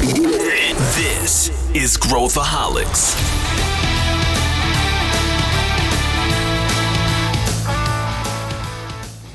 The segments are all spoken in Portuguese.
This is Growthaholics.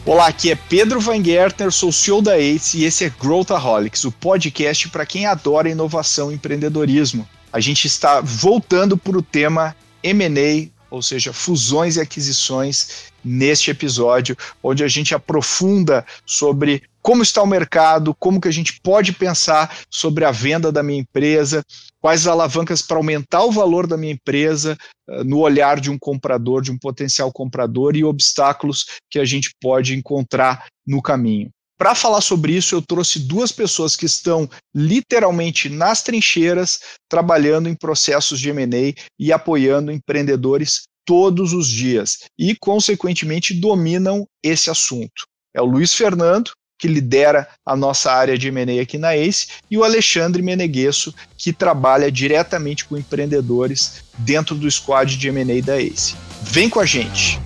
Olá, aqui é Pedro Van Gertner, sou CEO da ACE e esse é Growthaholics, o podcast para quem adora inovação e empreendedorismo. A gente está voltando para o tema M&A, ou seja, fusões e aquisições neste episódio, onde a gente aprofunda sobre como está o mercado, como que a gente pode pensar sobre a venda da minha empresa, quais alavancas para aumentar o valor da minha empresa uh, no olhar de um comprador, de um potencial comprador e obstáculos que a gente pode encontrar no caminho. Para falar sobre isso, eu trouxe duas pessoas que estão literalmente nas trincheiras, trabalhando em processos de M&A e apoiando empreendedores todos os dias e, consequentemente, dominam esse assunto. É o Luiz Fernando, que lidera a nossa área de M&A aqui na ACE, e o Alexandre Meneguesso, que trabalha diretamente com empreendedores dentro do squad de M&A da ACE. Vem com a gente!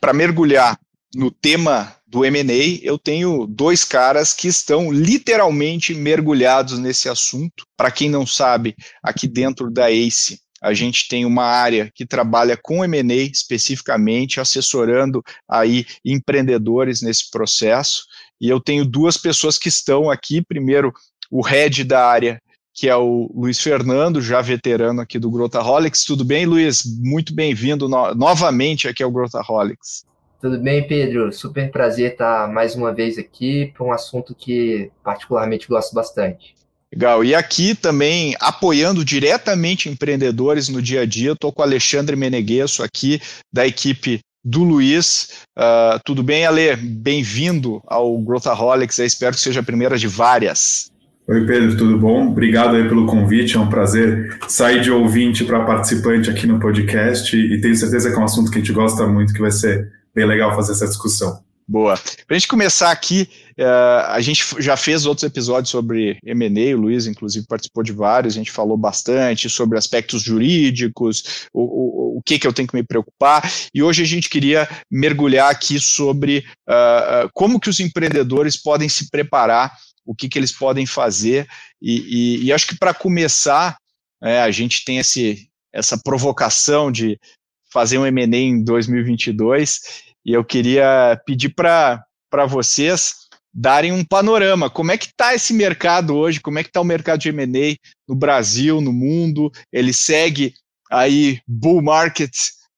Para mergulhar no tema do M&A, eu tenho dois caras que estão literalmente mergulhados nesse assunto. Para quem não sabe, aqui dentro da ACE, a gente tem uma área que trabalha com M&A especificamente, assessorando aí empreendedores nesse processo. E eu tenho duas pessoas que estão aqui. Primeiro, o head da área, que é o Luiz Fernando, já veterano aqui do Growthaholics. Tudo bem, Luiz? Muito bem-vindo no novamente aqui ao Growthaholics. Tudo bem, Pedro? Super prazer estar mais uma vez aqui para um assunto que particularmente gosto bastante. Legal. E aqui também apoiando diretamente empreendedores no dia a dia, estou com o Alexandre Meneguesso aqui da equipe do Luiz. Uh, tudo bem, Ale? Bem-vindo ao Growthaholics. Eu espero que seja a primeira de várias. Oi, Pedro, tudo bom? Obrigado aí pelo convite. É um prazer sair de ouvinte para participante aqui no podcast e tenho certeza que é um assunto que a gente gosta muito, que vai ser bem legal fazer essa discussão. Boa. Para a gente começar aqui, uh, a gente já fez outros episódios sobre M&A, o Luiz, inclusive, participou de vários, a gente falou bastante sobre aspectos jurídicos, o, o, o que, que eu tenho que me preocupar, e hoje a gente queria mergulhar aqui sobre uh, como que os empreendedores podem se preparar, o que, que eles podem fazer, e, e, e acho que para começar, é, a gente tem esse, essa provocação de fazer um M&A em 2022, e eu queria pedir para vocês darem um panorama. Como é que está esse mercado hoje? Como é que está o mercado de M&A no Brasil, no mundo? Ele segue aí bull market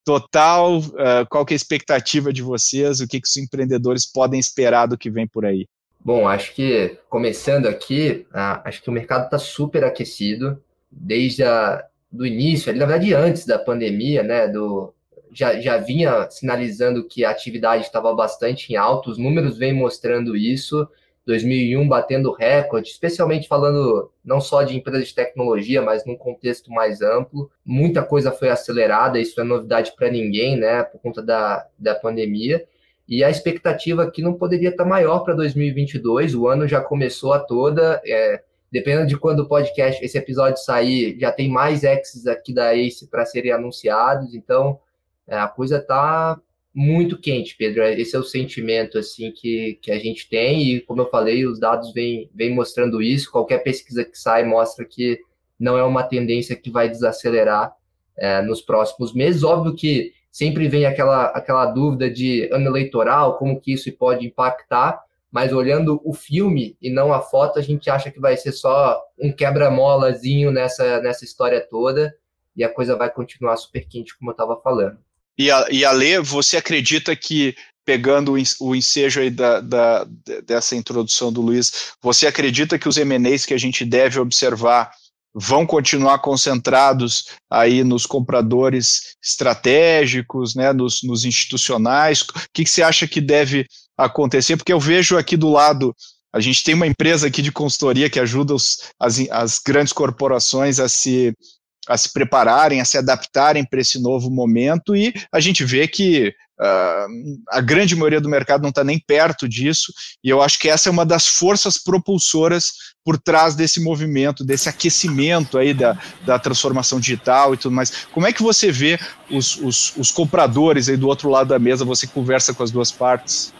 total? Uh, qual que é a expectativa de vocês? O que, que os empreendedores podem esperar do que vem por aí? Bom, acho que começando aqui, uh, acho que o mercado está super aquecido desde a, do início, na verdade antes da pandemia, né, do, já, já vinha sinalizando que a atividade estava bastante em alto, os números vêm mostrando isso. 2001 batendo recorde, especialmente falando não só de empresas de tecnologia, mas num contexto mais amplo. Muita coisa foi acelerada, isso é novidade para ninguém, né, por conta da, da pandemia. E a expectativa aqui não poderia estar maior para 2022, o ano já começou a toda. É, dependendo de quando o podcast, esse episódio sair, já tem mais exits aqui da ACE para serem anunciados, então a coisa tá muito quente, Pedro. Esse é o sentimento assim que, que a gente tem e, como eu falei, os dados vêm, vêm mostrando isso. Qualquer pesquisa que sai mostra que não é uma tendência que vai desacelerar é, nos próximos meses. Óbvio que sempre vem aquela, aquela dúvida de ano eleitoral, como que isso pode impactar, mas olhando o filme e não a foto, a gente acha que vai ser só um quebra-molazinho nessa, nessa história toda e a coisa vai continuar super quente, como eu estava falando. E a, e a Lê, você acredita que, pegando o ensejo aí da, da, dessa introdução do Luiz, você acredita que os MNEs que a gente deve observar vão continuar concentrados aí nos compradores estratégicos, né, nos, nos institucionais? O que, que você acha que deve acontecer? Porque eu vejo aqui do lado a gente tem uma empresa aqui de consultoria que ajuda os, as, as grandes corporações a se a se prepararem, a se adaptarem para esse novo momento, e a gente vê que uh, a grande maioria do mercado não está nem perto disso, e eu acho que essa é uma das forças propulsoras por trás desse movimento, desse aquecimento aí da, da transformação digital e tudo mais. Como é que você vê os, os, os compradores aí do outro lado da mesa, você conversa com as duas partes?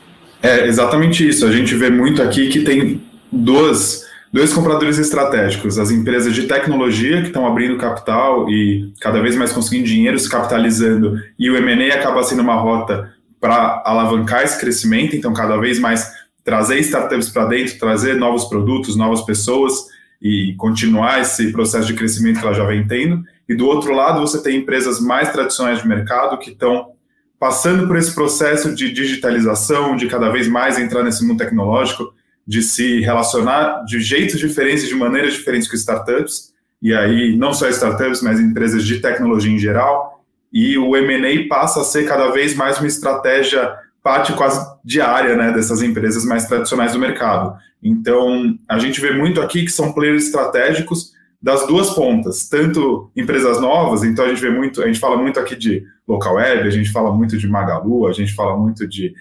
É exatamente isso. A gente vê muito aqui que tem duas, dois compradores estratégicos: as empresas de tecnologia que estão abrindo capital e cada vez mais conseguindo dinheiro, se capitalizando, e o M&A acaba sendo uma rota para alavancar esse crescimento, então cada vez mais trazer startups para dentro, trazer novos produtos, novas pessoas e continuar esse processo de crescimento que ela já vem tendo. E do outro lado, você tem empresas mais tradicionais de mercado que estão passando por esse processo de digitalização, de cada vez mais entrar nesse mundo tecnológico, de se relacionar de jeitos diferentes, de maneiras diferentes com startups, e aí não só startups, mas empresas de tecnologia em geral, e o M&A passa a ser cada vez mais uma estratégia parte quase diária né, dessas empresas mais tradicionais do mercado. Então, a gente vê muito aqui que são players estratégicos das duas pontas, tanto empresas novas, então a gente vê muito, a gente fala muito aqui de local web, a gente fala muito de Magalu, a gente fala muito de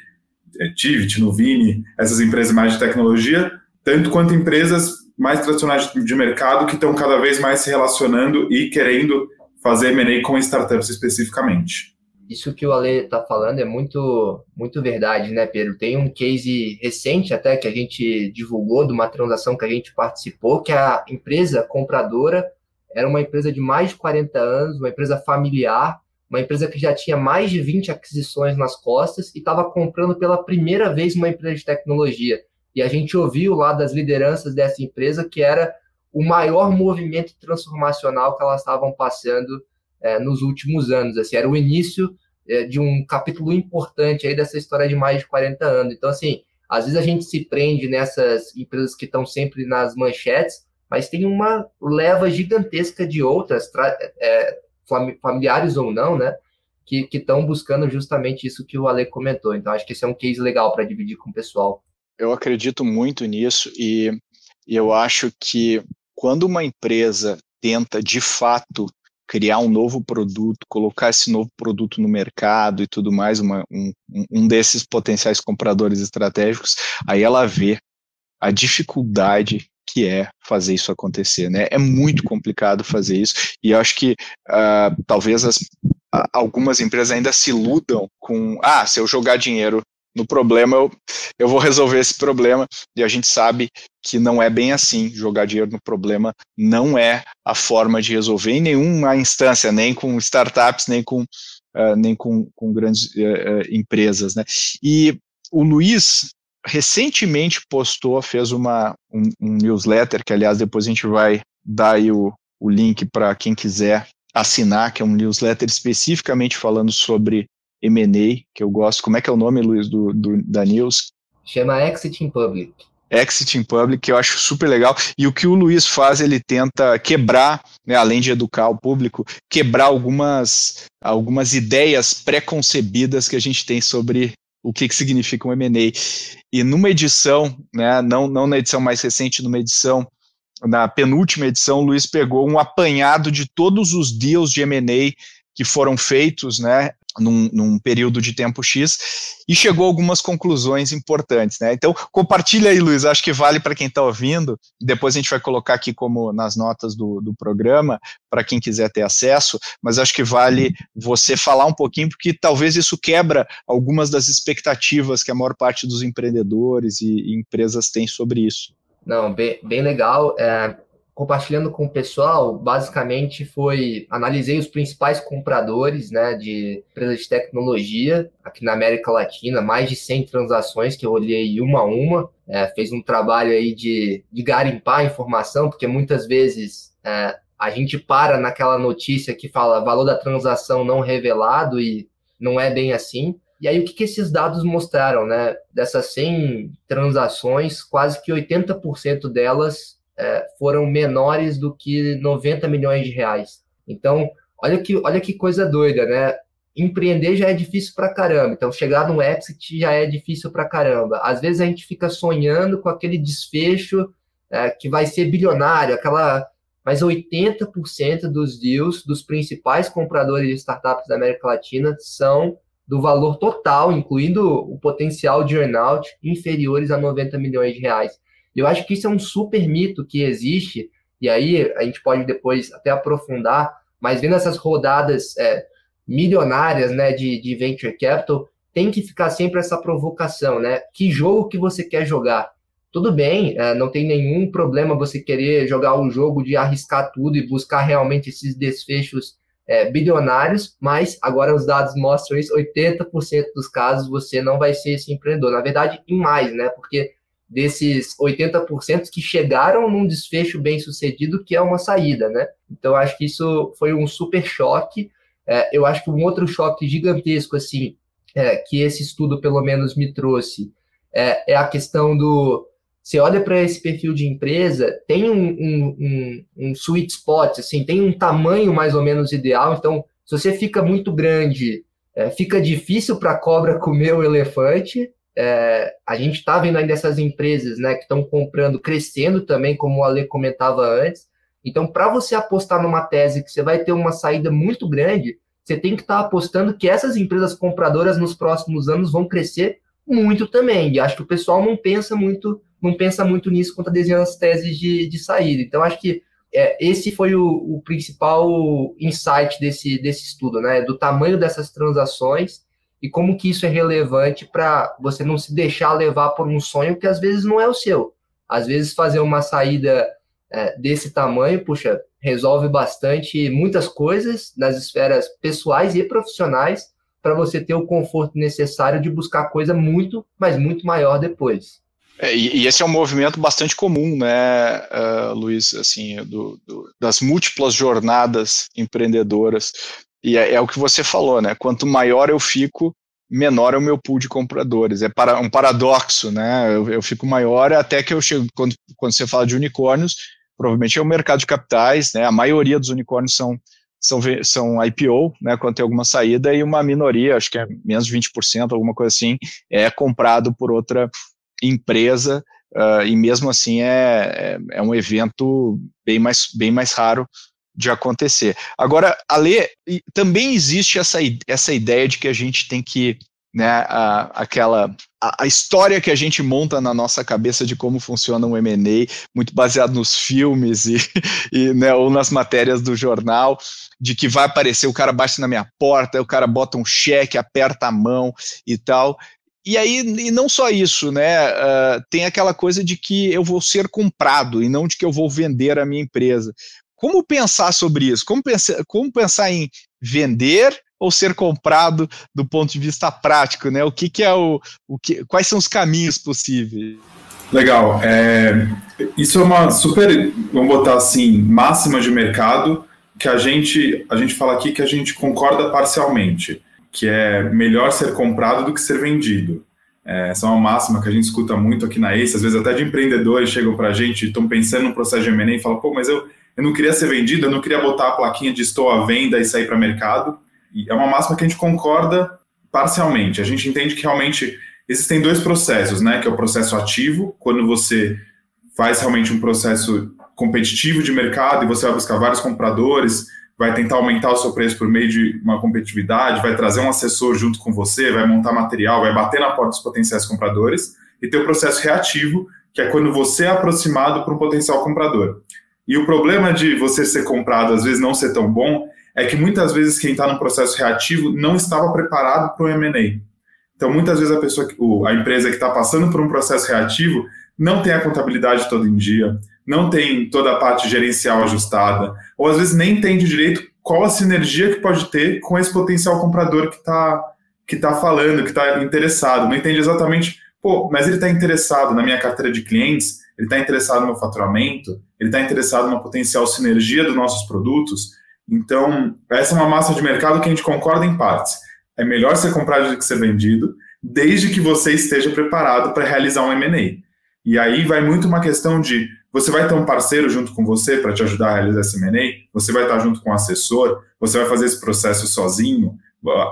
Tivit, Nuvini, essas empresas mais de tecnologia, tanto quanto empresas mais tradicionais de mercado que estão cada vez mais se relacionando e querendo fazer M&A com startups especificamente isso que o Ale está falando é muito, muito verdade, né, Pedro? Tem um case recente até que a gente divulgou de uma transação que a gente participou, que a empresa compradora era uma empresa de mais de 40 anos, uma empresa familiar, uma empresa que já tinha mais de 20 aquisições nas costas e estava comprando pela primeira vez uma empresa de tecnologia. E a gente ouviu lá das lideranças dessa empresa que era o maior movimento transformacional que elas estavam passando é, nos últimos anos. Assim, era o início é, de um capítulo importante aí dessa história de mais de 40 anos. Então, assim, às vezes a gente se prende nessas empresas que estão sempre nas manchetes, mas tem uma leva gigantesca de outras, é, familiares ou não, né? Que estão buscando justamente isso que o Ale comentou. Então, acho que esse é um case legal para dividir com o pessoal. Eu acredito muito nisso e, e eu acho que quando uma empresa tenta de fato criar um novo produto, colocar esse novo produto no mercado e tudo mais, uma, um, um desses potenciais compradores estratégicos, aí ela vê a dificuldade que é fazer isso acontecer, né? É muito complicado fazer isso e eu acho que uh, talvez as, uh, algumas empresas ainda se iludam com, ah, se eu jogar dinheiro no problema, eu, eu vou resolver esse problema. E a gente sabe que não é bem assim. Jogar dinheiro no problema não é a forma de resolver em nenhuma instância, nem com startups, nem com, uh, nem com, com grandes uh, empresas. Né? E o Luiz recentemente postou, fez uma, um, um, newsletter, que aliás depois a gente vai dar aí o, o link para quem quiser assinar, que é um newsletter especificamente falando sobre M&A, que eu gosto. Como é que é o nome, Luiz, do, do, da News? Chama Exit in Public. Exit in Public, que eu acho super legal. E o que o Luiz faz, ele tenta quebrar, né, além de educar o público, quebrar algumas, algumas ideias pré-concebidas que a gente tem sobre o que, que significa um M&A. E numa edição, né, não, não na edição mais recente, numa edição, na penúltima edição, o Luiz pegou um apanhado de todos os deals de M&A que foram feitos, né, num, num, período de tempo X e chegou a algumas conclusões importantes, né? Então, compartilha aí, Luiz, acho que vale para quem está ouvindo, depois a gente vai colocar aqui como nas notas do, do programa, para quem quiser ter acesso, mas acho que vale você falar um pouquinho, porque talvez isso quebra algumas das expectativas que a maior parte dos empreendedores e, e empresas tem sobre isso. Não, bem, bem legal. É, compartilhando com o pessoal, basicamente foi analisei os principais compradores, né, de empresas de tecnologia aqui na América Latina, mais de 100 transações que eu olhei uma a uma, é, fez um trabalho aí de, de garimpar a informação, porque muitas vezes é, a gente para naquela notícia que fala valor da transação não revelado e não é bem assim. E aí, o que, que esses dados mostraram, né? Dessas 100 transações, quase que 80% delas é, foram menores do que 90 milhões de reais. Então, olha que, olha que coisa doida, né? Empreender já é difícil pra caramba, então chegar no exit já é difícil pra caramba. Às vezes a gente fica sonhando com aquele desfecho é, que vai ser bilionário, aquela. Mas 80% dos deals dos principais compradores de startups da América Latina são do valor total, incluindo o potencial de earnout, inferiores a 90 milhões de reais. Eu acho que isso é um super mito que existe, e aí a gente pode depois até aprofundar, mas vendo essas rodadas é, milionárias né, de, de venture capital, tem que ficar sempre essa provocação, né? Que jogo que você quer jogar? Tudo bem, é, não tem nenhum problema você querer jogar um jogo de arriscar tudo e buscar realmente esses desfechos é, bilionários, mas agora os dados mostram isso, 80% dos casos você não vai ser esse empreendedor. Na verdade, em mais, né? Porque desses 80% que chegaram num desfecho bem sucedido, que é uma saída, né? Então, acho que isso foi um super choque. É, eu acho que um outro choque gigantesco, assim, é, que esse estudo pelo menos me trouxe, é, é a questão do. Você olha para esse perfil de empresa, tem um, um, um, um sweet spot, assim, tem um tamanho mais ou menos ideal. Então, se você fica muito grande, é, fica difícil para a cobra comer o elefante é, a gente está vendo ainda essas empresas né, que estão comprando, crescendo também, como o Ale comentava antes. Então, para você apostar numa tese que você vai ter uma saída muito grande, você tem que estar tá apostando que essas empresas compradoras nos próximos anos vão crescer muito também. E acho que o pessoal não pensa muito, não pensa muito nisso quando está desenhando as teses de, de saída. Então, acho que é, esse foi o, o, principal insight desse, desse estudo, né? Do tamanho dessas transações e como que isso é relevante para você não se deixar levar por um sonho que às vezes não é o seu. Às vezes fazer uma saída é, desse tamanho, puxa, resolve bastante muitas coisas nas esferas pessoais e profissionais para você ter o conforto necessário de buscar coisa muito, mas muito maior depois. É, e, esse é um movimento bastante comum, né, uh, Luiz, assim, do, do, das múltiplas jornadas empreendedoras. E é, é, o que você falou, né? Quanto maior eu fico, menor é o meu pool de compradores. É para, um paradoxo, né? Eu, eu fico maior até que eu chego. Quando, quando você fala de unicórnios, provavelmente é o mercado de capitais, né? A maioria dos unicórnios são, são, são IPO, né? Quando tem alguma saída, e uma minoria, acho que é menos de 20%, alguma coisa assim, é comprado por outra empresa. Uh, e mesmo assim é, é, é um evento bem mais, bem mais raro de acontecer. Agora, Ale, também existe essa, essa ideia de que a gente tem que, né, a, aquela a, a, história que a gente monta na nossa cabeça de como funciona um M&A, muito baseado nos filmes e, e né, ou nas matérias do jornal, de que vai aparecer, o cara bate na minha porta, o cara bota um cheque, aperta a mão e tal. E aí, e não só isso, né? Uh, tem aquela coisa de que eu vou ser comprado e não de que eu vou vender a minha empresa. Como pensar sobre isso? Como pensar, como pensar em vender ou ser comprado do ponto de vista prático, né? O que, que é o, o que, quais são os caminhos possíveis? Legal. É, isso é uma super, vamos botar assim, máxima de mercado que a gente a gente fala aqui que a gente concorda parcialmente, que é melhor ser comprado do que ser vendido. É, essa é uma máxima que a gente escuta muito aqui na ACE, às vezes até de empreendedores chegam para a gente, estão pensando no processo de M&A e falam, pô, mas eu eu não queria ser vendido, eu não queria botar a plaquinha de estou à venda e sair para mercado. E é uma máxima que a gente concorda parcialmente. A gente entende que realmente existem dois processos, né? Que é o processo ativo, quando você faz realmente um processo competitivo de mercado e você vai buscar vários compradores, vai tentar aumentar o seu preço por meio de uma competitividade, vai trazer um assessor junto com você, vai montar material, vai bater na porta dos potenciais compradores, e tem o processo reativo, que é quando você é aproximado para um potencial comprador. E o problema de você ser comprado, às vezes não ser tão bom, é que muitas vezes quem está no processo reativo não estava preparado para o M&A. Então, muitas vezes a pessoa, a empresa que está passando por um processo reativo não tem a contabilidade todo em dia, não tem toda a parte gerencial ajustada, ou às vezes nem entende direito qual a sinergia que pode ter com esse potencial comprador que está que tá falando, que está interessado, não entende exatamente, pô, mas ele está interessado na minha carteira de clientes, ele está interessado no faturamento, ele está interessado na potencial sinergia dos nossos produtos. Então, essa é uma massa de mercado que a gente concorda em partes. É melhor ser comprado do que ser vendido, desde que você esteja preparado para realizar um M&A. E aí vai muito uma questão de você vai ter um parceiro junto com você para te ajudar a realizar esse M&A, você vai estar junto com um assessor, você vai fazer esse processo sozinho,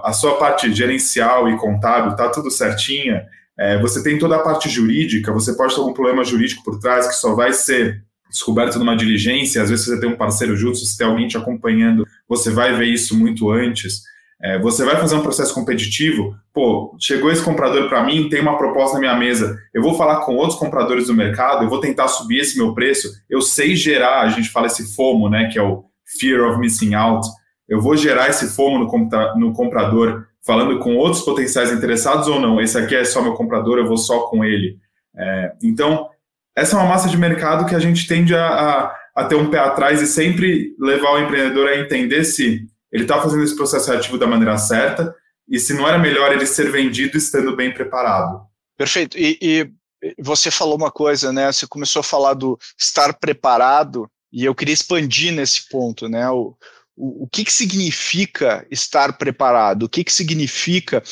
a sua parte gerencial e contábil está tudo certinha, é, você tem toda a parte jurídica, você pode ter algum problema jurídico por trás que só vai ser descoberto numa diligência, às vezes você tem um parceiro junto, se tem alguém te acompanhando, você vai ver isso muito antes. É, você vai fazer um processo competitivo, pô, chegou esse comprador para mim, tem uma proposta na minha mesa, eu vou falar com outros compradores do mercado, eu vou tentar subir esse meu preço, eu sei gerar, a gente fala esse FOMO, né, que é o Fear of Missing Out, eu vou gerar esse FOMO no, no comprador falando com outros potenciais interessados ou não? Esse aqui é só meu comprador, eu vou só com ele. É, então, essa é uma massa de mercado que a gente tende a, a, a, ter um pé atrás e sempre levar o empreendedor a entender se ele está fazendo esse processo ativo da maneira certa e se não era melhor ele ser vendido estando bem preparado. Perfeito. E, e você falou uma coisa, né? Você começou a falar do estar preparado e eu queria expandir nesse ponto, né? O, o, o que, que significa estar preparado? O que, que significa?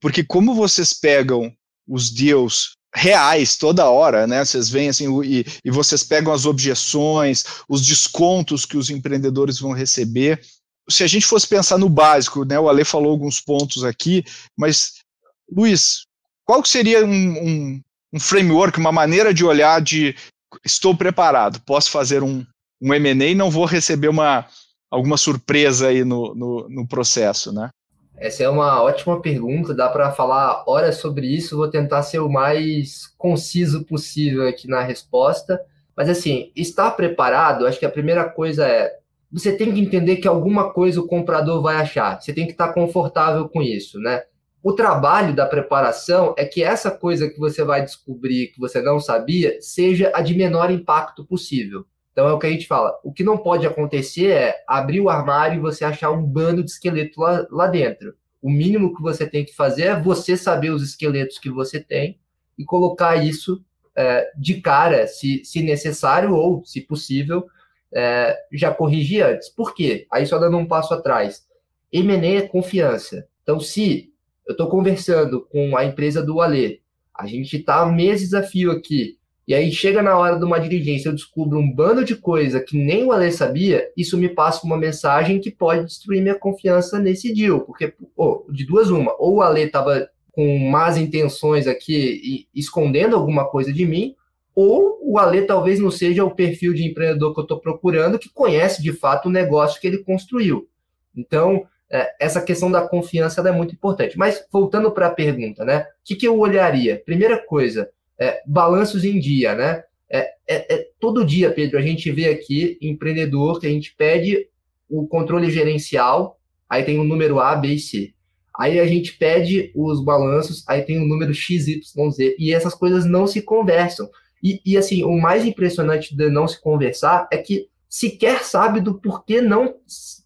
Porque como vocês pegam os deals reais toda hora, né? Vocês veem assim e, e vocês pegam as objeções, os descontos que os empreendedores vão receber. Se a gente fosse pensar no básico, né? O Ale falou alguns pontos aqui, mas Luiz, qual seria um, um, um framework, uma maneira de olhar de estou preparado, posso fazer um, um M&A não vou receber uma, alguma surpresa aí no, no, no processo, né? Essa é uma ótima pergunta, dá para falar horas sobre isso, vou tentar ser o mais conciso possível aqui na resposta. Mas assim, estar preparado, acho que a primeira coisa é você tem que entender que alguma coisa o comprador vai achar. Você tem que estar confortável com isso, né? O trabalho da preparação é que essa coisa que você vai descobrir que você não sabia seja a de menor impacto possível. Então é o que a gente fala. O que não pode acontecer é abrir o armário e você achar um bando de esqueleto lá, lá dentro. O mínimo que você tem que fazer é você saber os esqueletos que você tem e colocar isso é, de cara, se, se necessário ou, se possível, é, já corrigir antes. Por quê? Aí só dando um passo atrás. M&A é confiança. Então, se eu estou conversando com a empresa do Alê, a gente está meses a fio aqui, e aí chega na hora de uma diligência, eu descubro um bando de coisa que nem o Ale sabia, isso me passa uma mensagem que pode destruir minha confiança nesse deal, porque oh, de duas uma, ou o Ale estava com más intenções aqui e escondendo alguma coisa de mim, ou o Ale talvez não seja o perfil de empreendedor que eu estou procurando, que conhece de fato o negócio que ele construiu. Então, é, essa questão da confiança é muito importante. Mas voltando para a pergunta, né? O que, que eu olharia? Primeira coisa, é, balanços em dia, né? É, é, é, todo dia, Pedro, a gente vê aqui empreendedor que a gente pede o controle gerencial, aí tem o número A, B e C. Aí a gente pede os balanços, aí tem o número X, Y, Z, e essas coisas não se conversam. E, e assim, o mais impressionante de não se conversar é que sequer sabe do porquê não,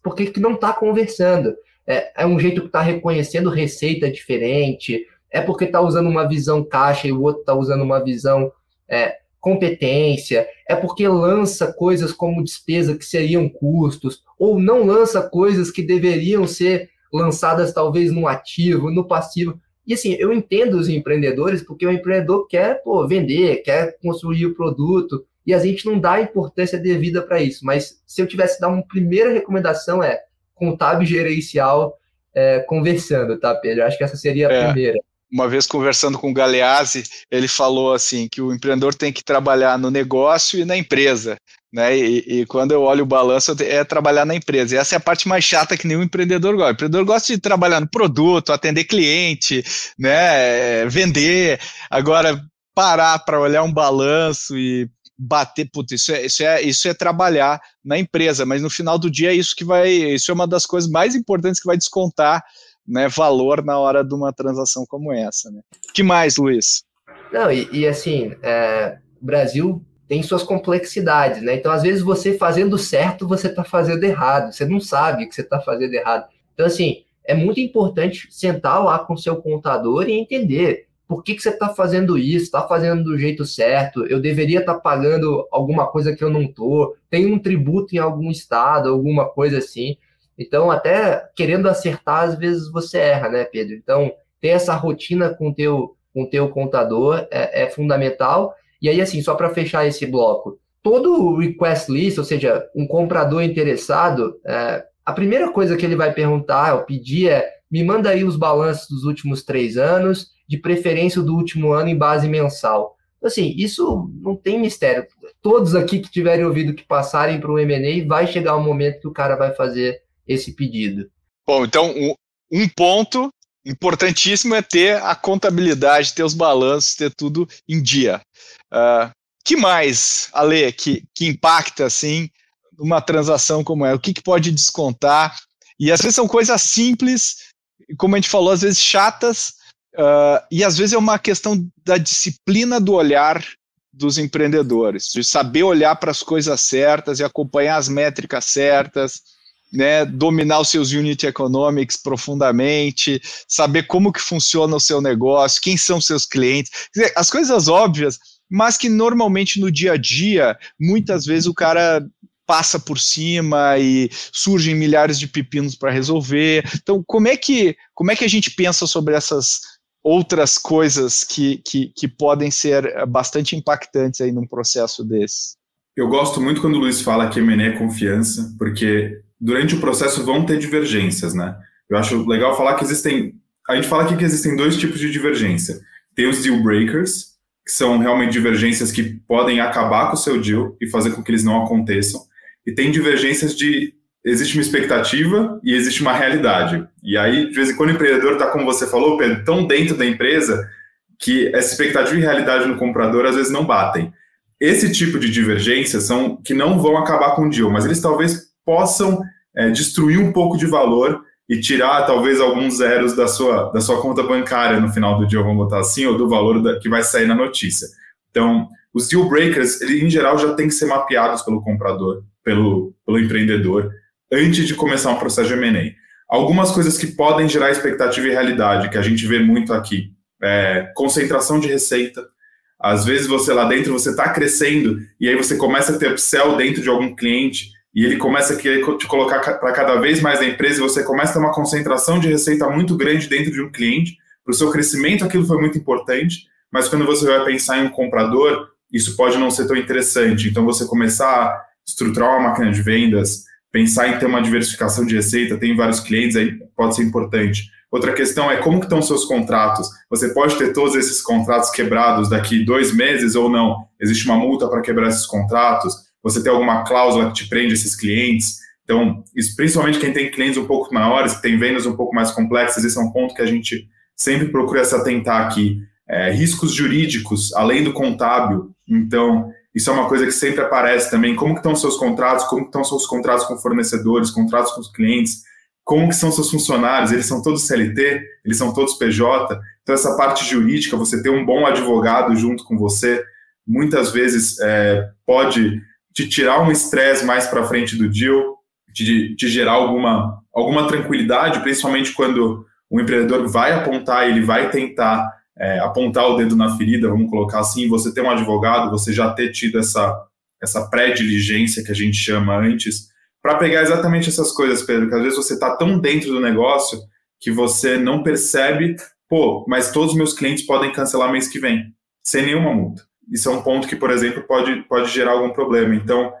porquê que não está conversando. É, é um jeito que está reconhecendo receita diferente, é porque está usando uma visão caixa e o outro está usando uma visão é, competência, é porque lança coisas como despesa que seriam custos, ou não lança coisas que deveriam ser lançadas talvez no ativo, no passivo. E assim, eu entendo os empreendedores, porque o empreendedor quer pô, vender, quer construir o produto, e a gente não dá a importância devida para isso. Mas se eu tivesse dar uma primeira recomendação é contábil gerencial é, conversando, tá, Pedro? Acho que essa seria a é. primeira uma vez conversando com o Galeazzi, ele falou assim que o empreendedor tem que trabalhar no negócio e na empresa, né? E, e, quando eu olho o balanço é trabalhar na empresa. E essa é a parte mais chata que nenhum empreendedor gosta. O empreendedor gosta de trabalhar no produto, atender cliente, né? Vender. Agora parar para olhar um balanço e bater, putz, isso é, isso é isso é trabalhar na empresa, mas no final do dia é isso que vai, isso é uma das coisas mais importantes que vai descontar né, valor na hora de uma transação como essa. Né? que mais, Luiz? Não, e, e assim, é, o Brasil tem suas complexidades, né? Então, às vezes, você fazendo certo, você está fazendo errado. Você não sabe que você está fazendo errado. Então, assim, é muito importante sentar lá com seu contador e entender por que, que você está fazendo isso, está fazendo do jeito certo, eu deveria estar tá pagando alguma coisa que eu não estou, tem um tributo em algum estado, alguma coisa assim. Então, até querendo acertar, às vezes você erra, né, Pedro? Então, ter essa rotina com teu, o com teu contador é, é fundamental. E aí, assim, só para fechar esse bloco, todo request list, ou seja, um comprador interessado, é, a primeira coisa que ele vai perguntar, ou pedir é, me manda aí os balanços dos últimos três anos, de preferência do último ano em base mensal. Assim, isso não tem mistério. Todos aqui que tiverem ouvido que passarem para um M&A, vai chegar um momento que o cara vai fazer esse pedido. Bom, então um, um ponto importantíssimo é ter a contabilidade, ter os balanços, ter tudo em dia. Uh, que mais, Ale, que, que impacta assim uma transação como é? O que, que pode descontar? E às vezes são coisas simples como a gente falou, às vezes chatas, uh, e às vezes é uma questão da disciplina do olhar dos empreendedores, de saber olhar para as coisas certas e acompanhar as métricas certas, né, dominar os seus unit economics profundamente, saber como que funciona o seu negócio, quem são seus clientes, dizer, as coisas óbvias, mas que normalmente no dia a dia, muitas vezes o cara passa por cima e surgem milhares de pepinos para resolver. Então, como é que como é que a gente pensa sobre essas outras coisas que, que, que podem ser bastante impactantes aí num processo desse? Eu gosto muito quando o Luiz fala que M&A é confiança, porque durante o processo vão ter divergências, né? Eu acho legal falar que existem. A gente fala aqui que existem dois tipos de divergência. Tem os deal breakers, que são realmente divergências que podem acabar com o seu deal e fazer com que eles não aconteçam. E tem divergências de existe uma expectativa e existe uma realidade. E aí, de vez em quando, o empreendedor está, como você falou, Pedro, tão dentro da empresa que essa expectativa e realidade no comprador às vezes não batem. Esse tipo de divergências são que não vão acabar com o deal, mas eles talvez possam é, destruir um pouco de valor e tirar talvez alguns zeros da sua, da sua conta bancária no final do dia, vamos botar assim, ou do valor da, que vai sair na notícia. Então, os deal breakers, ele, em geral, já tem que ser mapeados pelo comprador, pelo, pelo empreendedor, antes de começar um processo de M&A. Algumas coisas que podem gerar expectativa e realidade, que a gente vê muito aqui, é concentração de receita. Às vezes você lá dentro, você está crescendo, e aí você começa a ter upsell dentro de algum cliente, e ele começa a querer te colocar para cada vez mais na empresa, e você começa a ter uma concentração de receita muito grande dentro de um cliente. Para o seu crescimento, aquilo foi muito importante, mas quando você vai pensar em um comprador, isso pode não ser tão interessante. Então, você começar a estruturar uma máquina de vendas, pensar em ter uma diversificação de receita, tem vários clientes, aí pode ser importante. Outra questão é como que estão seus contratos. Você pode ter todos esses contratos quebrados daqui dois meses ou não. Existe uma multa para quebrar esses contratos você tem alguma cláusula que te prende esses clientes. Então, isso, principalmente quem tem clientes um pouco maiores, que tem vendas um pouco mais complexas, esse é um ponto que a gente sempre procura se atentar aqui. É, riscos jurídicos, além do contábil. Então, isso é uma coisa que sempre aparece também. Como que estão seus contratos? Como estão seus contratos com fornecedores, contratos com os clientes? Como que são seus funcionários? Eles são todos CLT? Eles são todos PJ? Então, essa parte jurídica, você ter um bom advogado junto com você, muitas vezes é, pode te tirar um estresse mais para frente do deal, te, te gerar alguma, alguma tranquilidade, principalmente quando o empreendedor vai apontar, ele vai tentar é, apontar o dedo na ferida, vamos colocar assim, você ter um advogado, você já ter tido essa, essa pré-diligência que a gente chama antes, para pegar exatamente essas coisas, Pedro, que às vezes você está tão dentro do negócio que você não percebe, pô, mas todos os meus clientes podem cancelar mês que vem, sem nenhuma multa isso é um ponto que, por exemplo, pode, pode gerar algum problema. Então,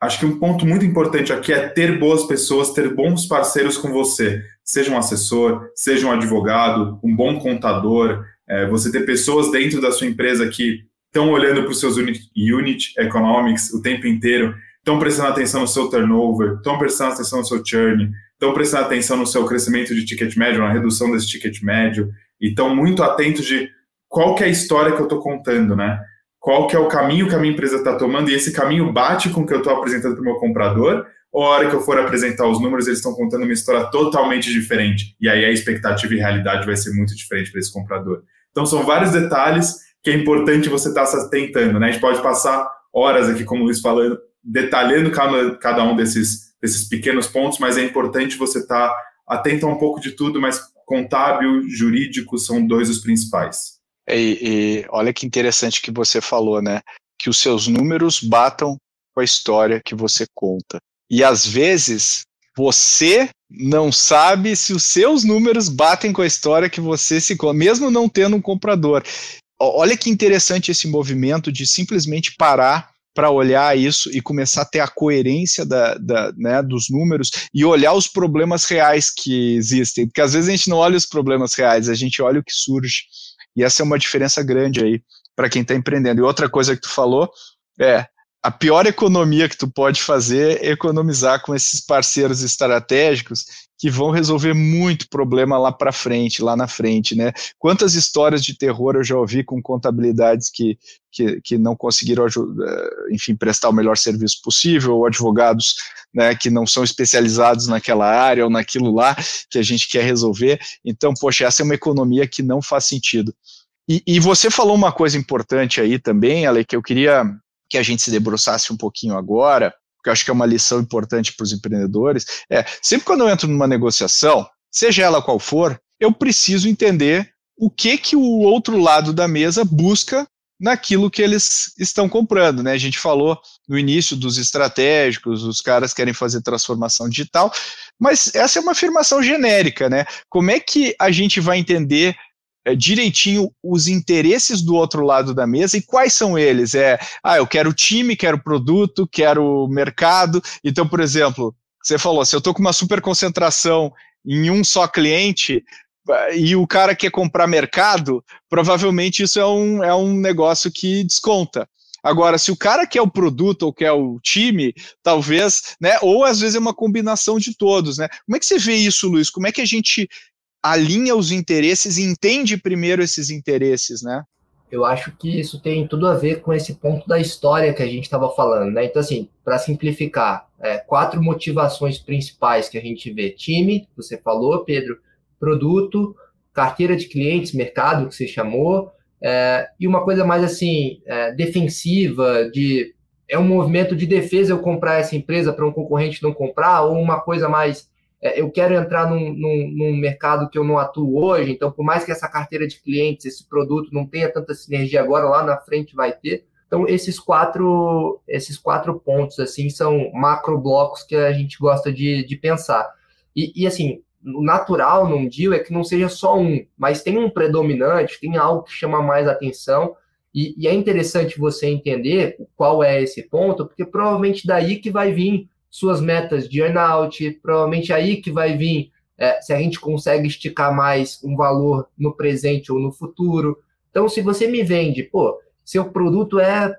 acho que um ponto muito importante aqui é ter boas pessoas, ter bons parceiros com você, seja um assessor, seja um advogado, um bom contador, é, você ter pessoas dentro da sua empresa que estão olhando para os seus unit, unit economics o tempo inteiro, estão prestando atenção no seu turnover, estão prestando atenção no seu churn, estão prestando atenção no seu crescimento de ticket médio, na redução desse ticket médio, e estão muito atentos de qual que é a história que eu estou contando, né? Qual que é o caminho que a minha empresa está tomando e esse caminho bate com o que eu estou apresentando para o meu comprador, ou a hora que eu for apresentar os números, eles estão contando uma história totalmente diferente. E aí a expectativa e realidade vai ser muito diferente para esse comprador. Então são vários detalhes que é importante você estar tá se atentando. Né? A gente pode passar horas aqui, como o Luiz falando, detalhando cada, um desses, desses pequenos pontos, mas é importante você estar tá atento a um pouco de tudo, mas contábil, jurídico são dois os principais. E, e olha que interessante que você falou, né? Que os seus números batam com a história que você conta. E às vezes você não sabe se os seus números batem com a história que você se conta, mesmo não tendo um comprador. Olha que interessante esse movimento de simplesmente parar para olhar isso e começar a ter a coerência da, da, né, dos números e olhar os problemas reais que existem. Porque às vezes a gente não olha os problemas reais, a gente olha o que surge. E essa é uma diferença grande aí para quem está empreendendo. E outra coisa que tu falou é a pior economia que tu pode fazer é economizar com esses parceiros estratégicos que vão resolver muito problema lá para frente, lá na frente, né? Quantas histórias de terror eu já ouvi com contabilidades que, que, que não conseguiram, eh, enfim, prestar o melhor serviço possível, ou advogados né, que não são especializados naquela área ou naquilo lá que a gente quer resolver. Então, poxa, essa é uma economia que não faz sentido. E, e você falou uma coisa importante aí também, Ale, que eu queria que a gente se debruçasse um pouquinho agora, porque eu acho que é uma lição importante para os empreendedores, é sempre quando eu entro numa negociação, seja ela qual for, eu preciso entender o que que o outro lado da mesa busca naquilo que eles estão comprando, né? A gente falou no início dos estratégicos, os caras querem fazer transformação digital, mas essa é uma afirmação genérica, né? Como é que a gente vai entender é, direitinho os interesses do outro lado da mesa e quais são eles? É, ah, eu quero time, quero produto, quero mercado. Então, por exemplo, você falou, se eu estou com uma super concentração em um só cliente e o cara quer comprar mercado, provavelmente isso é um, é um negócio que desconta. Agora, se o cara quer o produto ou quer o time, talvez, né? Ou às vezes é uma combinação de todos, né? Como é que você vê isso, Luiz? Como é que a gente alinha os interesses e entende primeiro esses interesses, né? Eu acho que isso tem tudo a ver com esse ponto da história que a gente estava falando, né? Então, assim, para simplificar, é, quatro motivações principais que a gente vê: time, você falou, Pedro, produto, carteira de clientes, mercado, que você chamou, é, e uma coisa mais assim, é, defensiva, de é um movimento de defesa eu comprar essa empresa para um concorrente não comprar, ou uma coisa mais eu quero entrar num, num, num, mercado que eu não atuo hoje, então, por mais que essa carteira de clientes, esse produto não tenha tanta sinergia agora, lá na frente vai ter. Então, esses quatro, esses quatro pontos, assim, são macro blocos que a gente gosta de, de pensar. E, e, assim, o natural num deal é que não seja só um, mas tem um predominante, tem algo que chama mais atenção, e, e é interessante você entender qual é esse ponto, porque provavelmente daí que vai vir suas metas de earnout, provavelmente aí que vai vir é, se a gente consegue esticar mais um valor no presente ou no futuro. Então, se você me vende, pô, seu produto é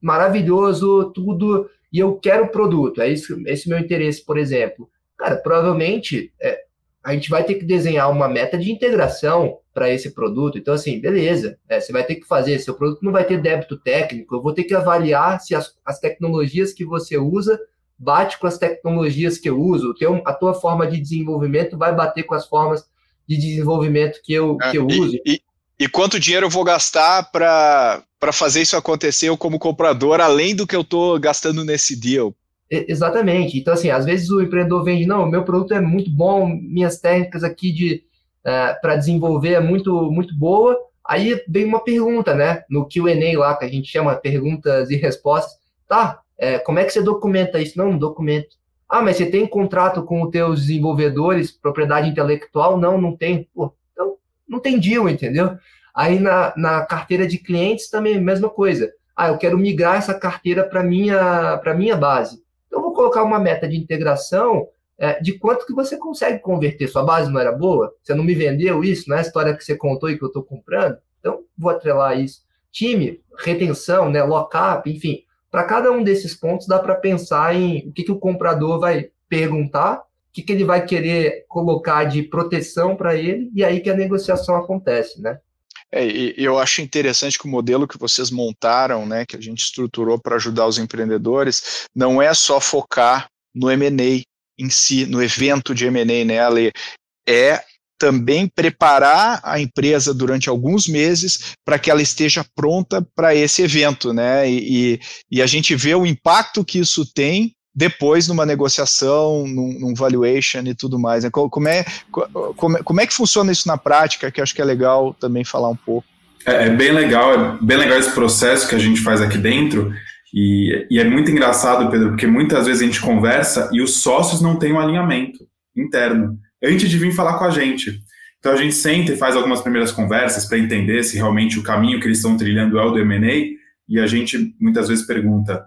maravilhoso, tudo, e eu quero o produto, é esse, esse meu interesse, por exemplo. Cara, provavelmente é, a gente vai ter que desenhar uma meta de integração para esse produto. Então, assim, beleza, é, você vai ter que fazer, seu produto não vai ter débito técnico, eu vou ter que avaliar se as, as tecnologias que você usa bate com as tecnologias que eu uso, teu, a tua forma de desenvolvimento vai bater com as formas de desenvolvimento que eu, é, que eu uso. E, e, quanto dinheiro eu vou gastar para fazer isso acontecer eu como comprador, além do que eu estou gastando nesse deal? Exatamente. Então, assim, às vezes o empreendedor vende, não, meu produto é muito bom, minhas técnicas aqui de é, para desenvolver é muito, muito boa. Aí vem uma pergunta, né? No QA lá, que a gente chama perguntas e respostas. Tá, é, como é que você documenta isso? Não, não documento. Ah, mas você tem contrato com os teus desenvolvedores, propriedade intelectual? Não, não tem. Pô, então, não tem deal, entendeu? Aí na, na carteira de clientes também, mesma coisa. Ah, eu quero migrar essa carteira para minha para minha base. Então, vou colocar uma meta de integração é, de quanto que você consegue converter. Sua base não era boa? Você não me vendeu isso? Não é a história que você contou e que eu estou comprando? Então, vou atrelar isso. Time, retenção, né, lock-up, enfim para cada um desses pontos, dá para pensar em o que, que o comprador vai perguntar, o que, que ele vai querer colocar de proteção para ele, e aí que a negociação acontece, né? É, eu acho interessante que o modelo que vocês montaram, né, que a gente estruturou para ajudar os empreendedores, não é só focar no M&A em si, no evento de M&A, né, Ale? É também preparar a empresa durante alguns meses para que ela esteja pronta para esse evento, né? E, e, e, a gente vê o impacto que isso tem depois numa negociação, num, num valuation e tudo mais. Né? Como, é, como, como é que funciona isso na prática? Que acho que é legal também falar um pouco. É, é bem legal, é bem legal esse processo que a gente faz aqui dentro. E, e é muito engraçado, Pedro, porque muitas vezes a gente conversa e os sócios não têm um alinhamento interno antes de vir falar com a gente. Então a gente senta e faz algumas primeiras conversas para entender se realmente o caminho que eles estão trilhando é o do M&A e a gente muitas vezes pergunta,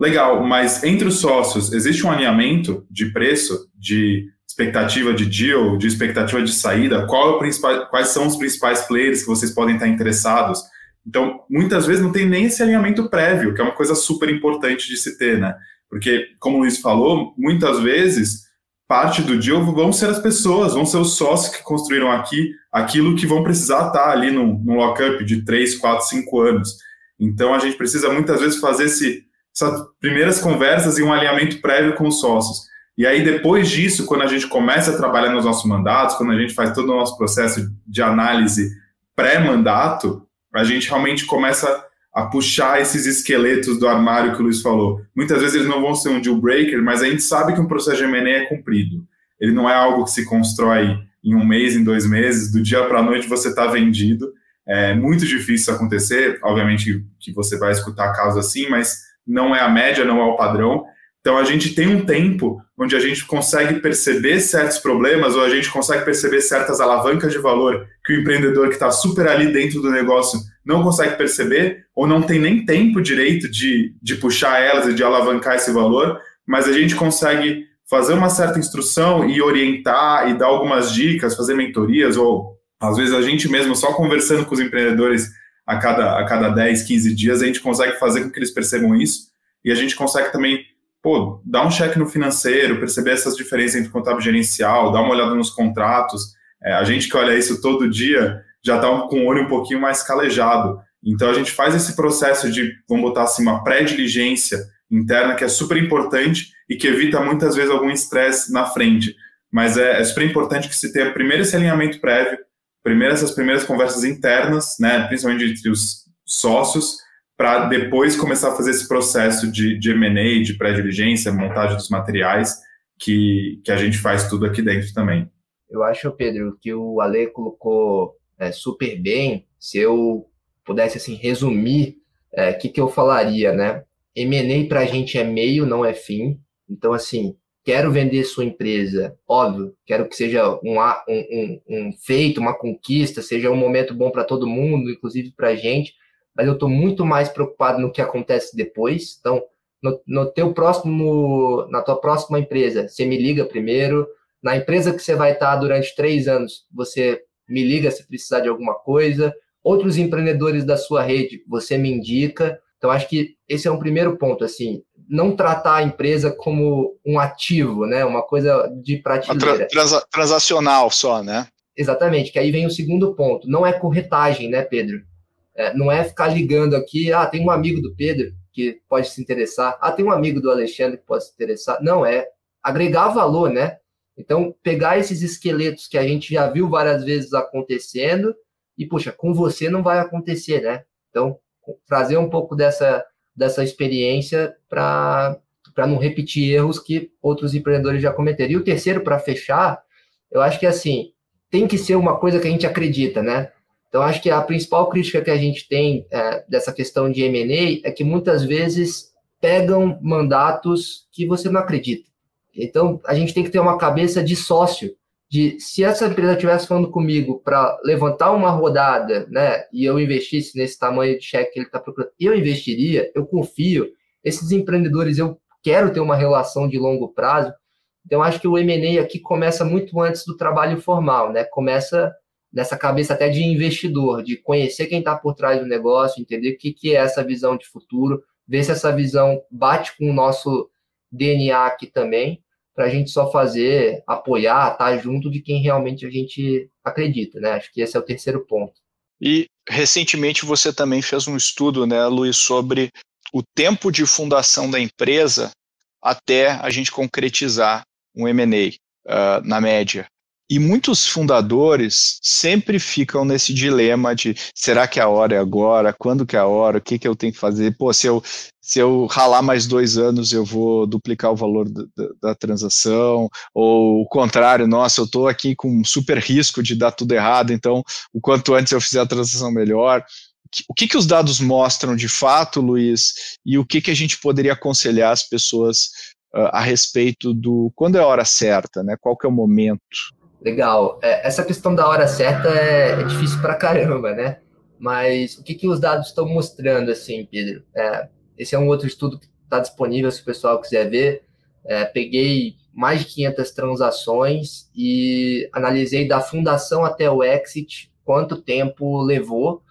legal, mas entre os sócios existe um alinhamento de preço, de expectativa de deal, de expectativa de saída? Qual é quais são os principais players que vocês podem estar interessados? Então, muitas vezes não tem nem esse alinhamento prévio, que é uma coisa super importante de se ter, né? Porque, como o Luiz falou, muitas vezes parte do dia vão ser as pessoas, vão ser os sócios que construíram aqui aquilo que vão precisar estar ali num lockup de 3, 4, 5 anos. Então a gente precisa muitas vezes fazer esse, essas primeiras conversas e um alinhamento prévio com os sócios. E aí, depois disso, quando a gente começa a trabalhar nos nossos mandatos, quando a gente faz todo o nosso processo de análise pré-mandato, a gente realmente começa a puxar esses esqueletos do armário que o Luiz falou. Muitas vezes eles não vão ser um deal breaker, mas a gente sabe que um processo de M&A é cumprido. Ele não é algo que se constrói em um mês, em dois meses, do dia para a noite você está vendido. É muito difícil acontecer. Obviamente que você vai escutar casos assim, mas não é a média, não é o padrão. Então a gente tem um tempo onde a gente consegue perceber certos problemas ou a gente consegue perceber certas alavancas de valor que o empreendedor que está super ali dentro do negócio não consegue perceber ou não tem nem tempo direito de, de puxar elas e de alavancar esse valor, mas a gente consegue fazer uma certa instrução e orientar e dar algumas dicas, fazer mentorias ou às vezes a gente mesmo só conversando com os empreendedores a cada, a cada 10, 15 dias, a gente consegue fazer com que eles percebam isso e a gente consegue também pô, dar um cheque no financeiro, perceber essas diferenças entre contábil gerencial, dar uma olhada nos contratos. É, a gente que olha isso todo dia já está com o olho um pouquinho mais calejado. Então a gente faz esse processo de, vamos botar assim, uma pré-diligência interna que é super importante e que evita muitas vezes algum estresse na frente. Mas é, é, super importante que se tenha primeiro esse alinhamento prévio, primeiro essas primeiras conversas internas, né, principalmente entre os sócios, para depois começar a fazer esse processo de, de de pré-diligência, montagem dos materiais, que, que a gente faz tudo aqui dentro também. Eu acho, Pedro, que o Ale colocou é, super bem. Se eu pudesse assim resumir, o é, que, que eu falaria, né? M&A para a gente é meio, não é fim. Então, assim, quero vender sua empresa, óbvio, quero que seja um, um, um, um feito, uma conquista, seja um momento bom para todo mundo, inclusive para a gente, mas eu estou muito mais preocupado no que acontece depois. Então, no, no teu próximo, na tua próxima empresa, você me liga primeiro. Na empresa que você vai estar durante três anos, você me liga se precisar de alguma coisa. Outros empreendedores da sua rede, você me indica. Então, acho que esse é um primeiro ponto, assim, não tratar a empresa como um ativo, né? Uma coisa de prateleira. Transa, transacional só, né? Exatamente, que aí vem o segundo ponto. Não é corretagem, né, Pedro? É, não é ficar ligando aqui, ah, tem um amigo do Pedro que pode se interessar, ah, tem um amigo do Alexandre que pode se interessar. Não, é agregar valor, né? Então, pegar esses esqueletos que a gente já viu várias vezes acontecendo e, puxa, com você não vai acontecer, né? Então, trazer um pouco dessa, dessa experiência para não repetir erros que outros empreendedores já cometeram. E o terceiro, para fechar, eu acho que, assim, tem que ser uma coisa que a gente acredita, né? Então, acho que a principal crítica que a gente tem é, dessa questão de M&A é que muitas vezes pegam mandatos que você não acredita. Então, a gente tem que ter uma cabeça de sócio, de se essa empresa estivesse falando comigo para levantar uma rodada, né, e eu investisse nesse tamanho de cheque que ele está procurando, eu investiria, eu confio. Esses empreendedores, eu quero ter uma relação de longo prazo. Então, acho que o M&A aqui começa muito antes do trabalho formal, né? Começa nessa cabeça até de investidor, de conhecer quem está por trás do negócio, entender o que, que é essa visão de futuro, ver se essa visão bate com o nosso DNA aqui também, para a gente só fazer, apoiar, estar tá junto de quem realmente a gente acredita, né? Acho que esse é o terceiro ponto. E recentemente você também fez um estudo, né, Luiz, sobre o tempo de fundação da empresa até a gente concretizar um M&A uh, na média. E muitos fundadores sempre ficam nesse dilema de será que a hora é agora? Quando que é a hora? O que, que eu tenho que fazer? Pô, se eu, se eu ralar mais dois anos, eu vou duplicar o valor da, da, transação, ou o contrário, nossa, eu estou aqui com super risco de dar tudo errado, então o quanto antes eu fizer a transação melhor. O que, que os dados mostram de fato, Luiz, e o que, que a gente poderia aconselhar as pessoas uh, a respeito do quando é a hora certa, né? Qual que é o momento? Legal. É, essa questão da hora certa é, é, difícil pra caramba, né? Mas o que, que os dados estão mostrando, assim, Pedro? É, esse é um outro estudo que está disponível se o pessoal quiser ver. É, peguei mais de 500 transações e analisei da fundação até o exit quanto tempo levou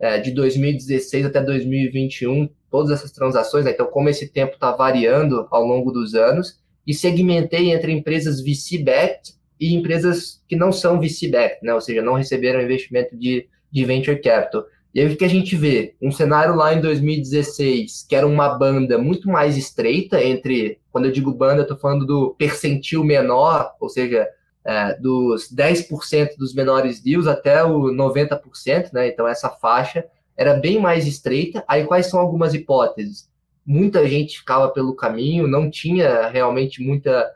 é, de 2016 até 2021 todas essas transações. Né? Então, como esse tempo está variando ao longo dos anos e segmentei entre empresas VC-backed e empresas que não são VC-backed, né? ou seja, não receberam investimento de, de venture capital. E aí o que a gente vê? Um cenário lá em 2016, que era uma banda muito mais estreita entre, quando eu digo banda, eu estou falando do percentil menor, ou seja, é, dos 10% dos menores deals até o 90%, né? Então essa faixa era bem mais estreita. Aí quais são algumas hipóteses? Muita gente ficava pelo caminho, não tinha realmente muita,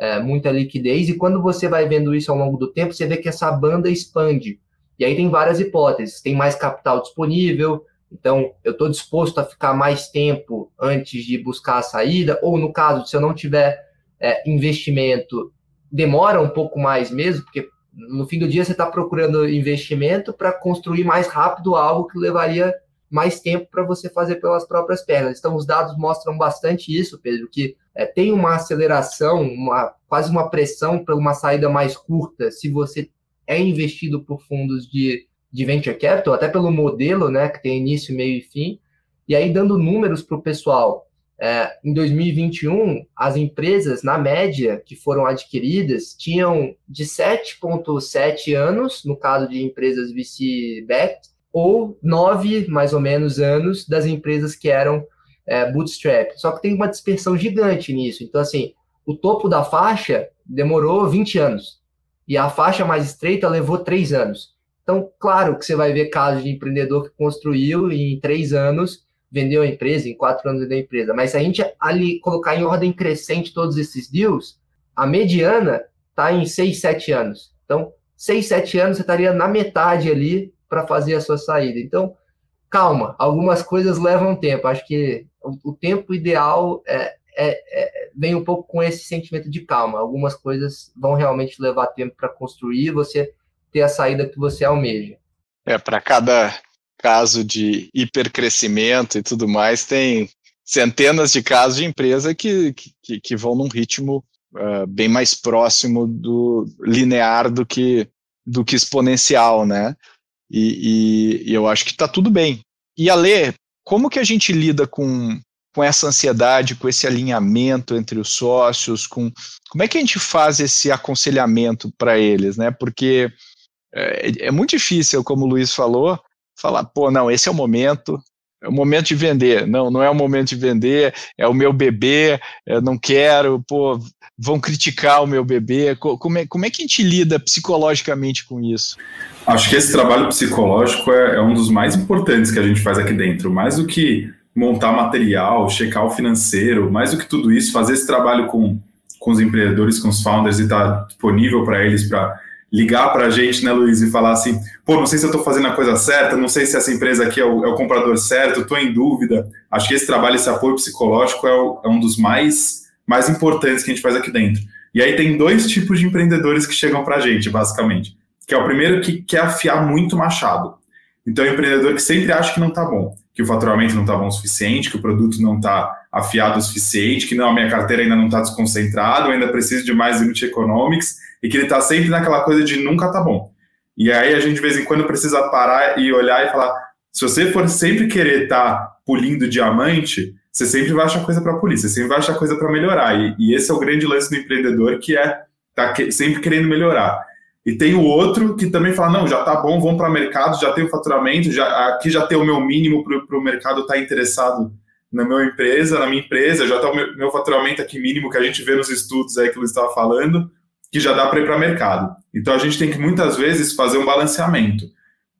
é, muita liquidez, e quando você vai vendo isso ao longo do tempo, você vê que essa banda expande. E aí tem várias hipóteses. Tem mais capital disponível, então eu estou disposto a ficar mais tempo antes de buscar a saída, ou no caso, se eu não tiver é, investimento, demora um pouco mais mesmo, porque no fim do dia você está procurando investimento para construir mais rápido algo que levaria mais tempo para você fazer pelas próprias pernas. Então, os dados mostram bastante isso, Pedro, que é, tem uma aceleração, uma, quase uma pressão para uma saída mais curta, se você é investido por fundos de, de venture capital, até pelo modelo, né, que tem início, meio e fim. E aí, dando números para o pessoal, é, em 2021, as empresas, na média, que foram adquiridas, tinham de 7,7 anos, no caso de empresas VC-backed, ou 9, mais ou menos, anos das empresas que eram é, bootstrap. Só que tem uma dispersão gigante nisso. Então, assim, o topo da faixa demorou 20 anos e a faixa mais estreita levou três anos. Então, claro que você vai ver casos de empreendedor que construiu e em três anos vendeu a empresa, em quatro anos vendeu a empresa. Mas se a gente ali colocar em ordem crescente todos esses deals, a mediana está em seis, sete anos. Então, seis, sete anos você estaria na metade ali para fazer a sua saída. Então, calma, algumas coisas levam tempo. Acho que o, o tempo ideal é, é, é, vem um pouco com esse sentimento de calma. Algumas coisas vão realmente levar tempo para construir, você ter a saída que você almeja. É, para cada caso de hipercrescimento e tudo mais, tem centenas de casos de empresa que, que, que vão num ritmo uh, bem mais próximo do linear do que, do que exponencial, né? E, e, eu acho que está tudo bem. E a Lê, como que a gente lida com com essa ansiedade, com esse alinhamento entre os sócios, com como é que a gente faz esse aconselhamento para eles, né? Porque é, é, muito difícil, como o Luiz falou, falar, pô, não, esse é o momento, é o momento de vender. Não, não é o momento de vender, é o meu bebê, não quero, pô, vão criticar o meu bebê. Como é, como é que a gente lida psicologicamente com isso? Acho que esse trabalho psicológico é, é um dos mais importantes que a gente faz aqui dentro, mais do que montar material, checar o financeiro, mais do que tudo isso, fazer esse trabalho com, com os empreendedores, com os founders e estar tá disponível para eles para ligar para a gente, né, Luiz, e falar assim, pô, não sei se eu estou fazendo a coisa certa, não sei se essa empresa aqui é o, é o comprador certo, estou em dúvida. Acho que esse trabalho, esse apoio psicológico é, o, é um dos mais, mais importantes que a gente faz aqui dentro. E aí tem dois tipos de empreendedores que chegam para a gente, basicamente. Que é o primeiro que quer afiar muito machado. Então, é o empreendedor que sempre acha que não está bom que o faturamento não está bom o suficiente, que o produto não está afiado o suficiente, que não, a minha carteira ainda não está desconcentrada, eu ainda preciso de mais unit economics, e que ele está sempre naquela coisa de nunca está bom. E aí a gente de vez em quando precisa parar e olhar e falar, se você for sempre querer estar tá pulindo diamante, você sempre vai achar coisa para polir, você sempre vai achar coisa para melhorar. E, e, esse é o grande lance do empreendedor, que é tá que, sempre querendo melhorar. E tem o outro que também fala, não, já tá bom, vamos para o mercado, já tem o faturamento, já, aqui já tem o meu mínimo para o mercado estar tá interessado na minha empresa, na minha empresa, já está o meu, meu, faturamento aqui mínimo que a gente vê nos estudos aí que ele estava falando, que já dá para ir para o mercado. Então a gente tem que muitas vezes fazer um balanceamento.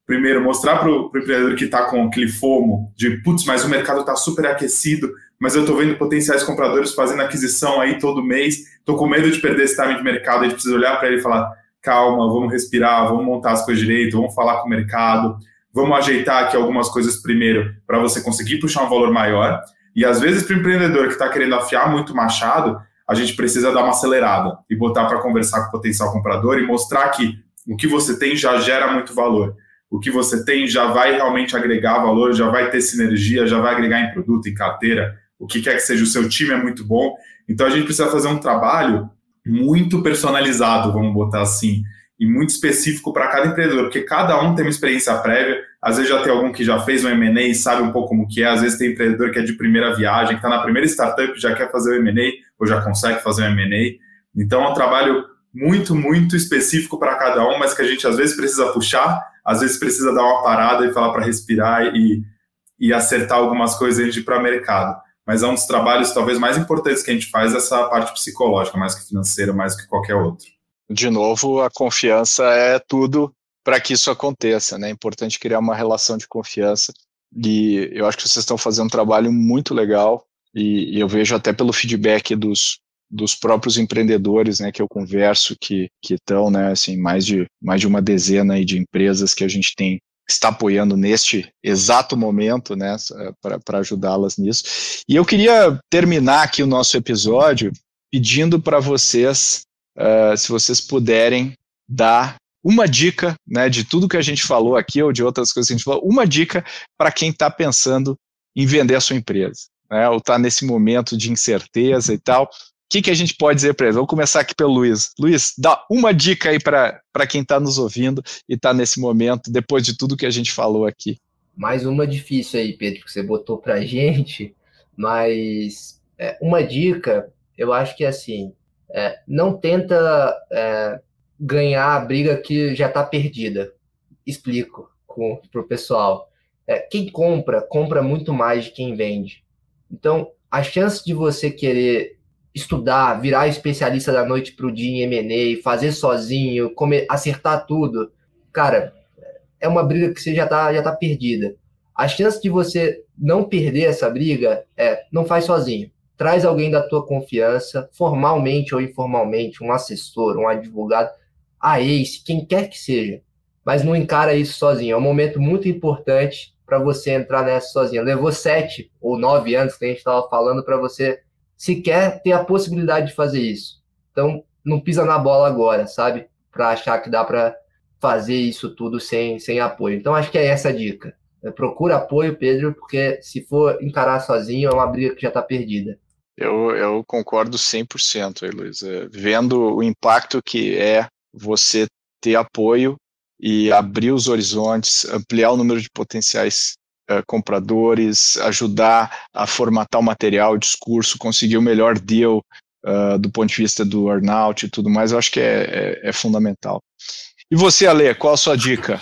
Primeiro, mostrar para o empreendedor que está com aquele fomo de, putz, mas o mercado está super aquecido, mas eu estou vendo potenciais compradores fazendo aquisição aí todo mês, estou com medo de perder esse time de mercado, a gente precisa olhar para ele e falar, calma, vamos respirar, vamos montar as coisas direito, vamos falar com o mercado, vamos ajeitar aqui algumas coisas primeiro para você conseguir puxar um valor maior. E às vezes, para o empreendedor que está querendo afiar muito machado, a gente precisa dar uma acelerada e botar para conversar com o potencial comprador e mostrar que o que você tem já gera muito valor. O que você tem já vai realmente agregar valor, já vai ter sinergia, já vai agregar em produto, em carteira, o que quer que seja, o seu time é muito bom. Então a gente precisa fazer um trabalho muito personalizado, vamos botar assim, e muito específico para cada empreendedor, porque cada um tem uma experiência prévia, às vezes já tem algum que já fez um M&A e sabe um pouco como que é, às vezes tem empreendedor que é de primeira viagem, que está na primeira startup já quer fazer o M&A ou já consegue fazer o M&A. Então é um trabalho muito, muito específico para cada um, mas que a gente às vezes precisa puxar, às vezes precisa dar uma parada e falar para respirar e, e acertar algumas coisas antes de ir para o mercado. Mas é um dos trabalhos talvez mais importantes que a gente faz, essa parte psicológica, mais que financeira, mais que qualquer outro. De novo, a confiança é tudo para que isso aconteça, né? É importante criar uma relação de confiança. E eu acho que vocês estão fazendo um trabalho muito legal e, e eu vejo até pelo feedback dos, dos próprios empreendedores, né, que eu converso, que estão, né, assim, mais de mais de uma dezena aí de empresas que a gente tem está apoiando neste exato momento, né, para ajudá-las nisso. E eu queria terminar aqui o nosso episódio pedindo para vocês, uh, se vocês puderem dar uma dica, né, de tudo que a gente falou aqui ou de outras coisas que a gente falou, uma dica para quem está pensando em vender a sua empresa, né, ou está nesse momento de incerteza e tal. O que, que a gente pode dizer para eles? Vamos começar aqui pelo Luiz. Luiz, dá uma dica aí para quem está nos ouvindo e está nesse momento, depois de tudo que a gente falou aqui. Mais uma difícil aí, Pedro, que você botou para gente, mas é, uma dica, eu acho que é assim, é, não tenta é, ganhar a briga que já está perdida. Explico para o pessoal. É, quem compra, compra muito mais de quem vende. Então, a chance de você querer estudar, virar especialista da noite para o dia em M&A, fazer sozinho, comer, acertar tudo, cara, é uma briga que você já está já tá perdida. A chance de você não perder essa briga é não faz sozinho. Traz alguém da tua confiança, formalmente ou informalmente, um assessor, um advogado, a Ace, quem quer que seja, mas não encara isso sozinho. É um momento muito importante para você entrar nessa sozinho. Levou sete ou nove anos que a gente estava falando para você sequer ter a possibilidade de fazer isso. Então, não pisa na bola agora, sabe? Para achar que dá para fazer isso tudo sem, sem apoio. Então, acho que é essa a dica. Procura apoio, Pedro, porque se for encarar sozinho, é uma briga que já está perdida. Eu, eu concordo 100% aí, Luiz. É, vendo o impacto que é você ter apoio e abrir os horizontes, ampliar o número de potenciais uh, compradores, ajudar a formatar o material, o discurso, conseguir o melhor deal uh, do ponto de vista do earnout e tudo mais, eu acho que é, é, é fundamental. E você, Ale, qual a sua dica?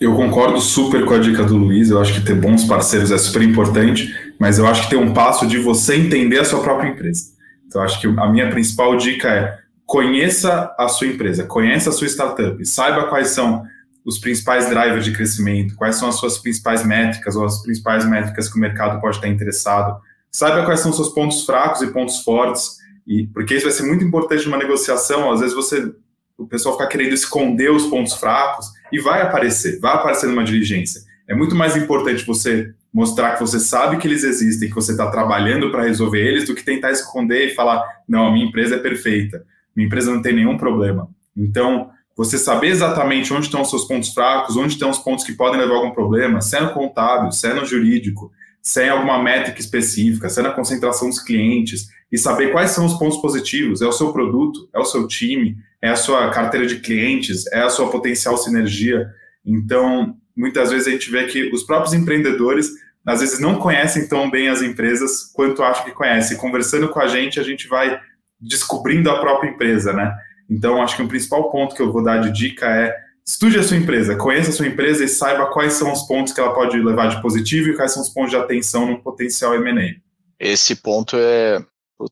Eu concordo super com a dica do Luiz, eu acho que ter bons parceiros é super importante, mas eu acho que tem um passo de você entender a sua própria empresa. Então, acho que a minha principal dica é conheça a sua empresa, conheça a sua startup, saiba quais são os principais drivers de crescimento, quais são as suas principais métricas ou as principais métricas que o mercado pode estar interessado, saiba quais são os seus pontos fracos e pontos fortes, e porque isso vai ser muito importante numa negociação. Às vezes você, o pessoal fica querendo esconder os pontos fracos e vai aparecer, vai aparecer numa diligência. É muito mais importante você mostrar que você sabe que eles existem, que você está trabalhando para resolver eles, do que tentar esconder e falar, não, a minha empresa é perfeita minha empresa não tem nenhum problema. Então, você saber exatamente onde estão os seus pontos fracos, onde estão os pontos que podem levar a algum problema, se é no contábil, se é no jurídico, se é alguma métrica específica, se é na concentração dos clientes, e saber quais são os pontos positivos, é o seu produto, é o seu time, é a sua carteira de clientes, é a sua potencial sinergia. Então, muitas vezes a gente vê que os próprios empreendedores às vezes não conhecem tão bem as empresas quanto acham que conhecem. Conversando com a gente, a gente vai descobrindo a própria empresa, né? Então, acho que o principal ponto que eu vou dar de dica é estude a sua empresa, conheça a sua empresa e saiba quais são os pontos que ela pode levar de positivo e quais são os pontos de atenção no potencial M&A. Esse ponto é,